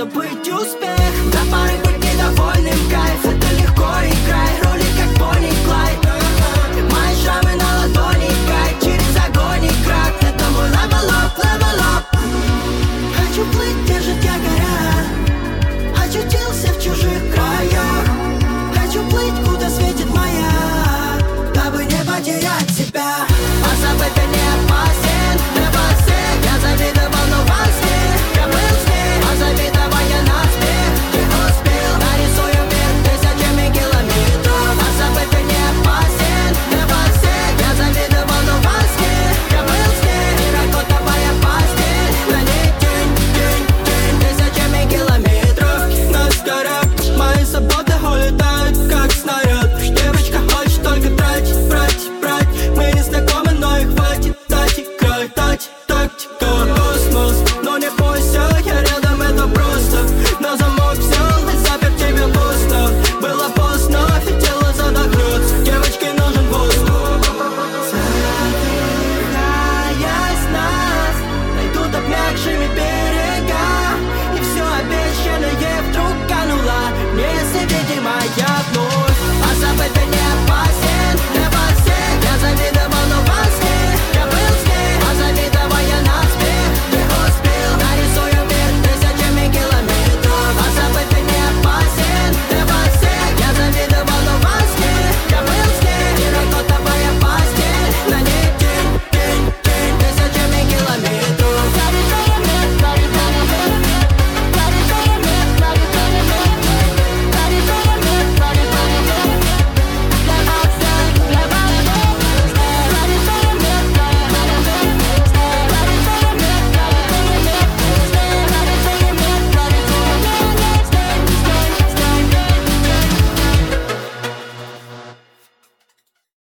The bridge.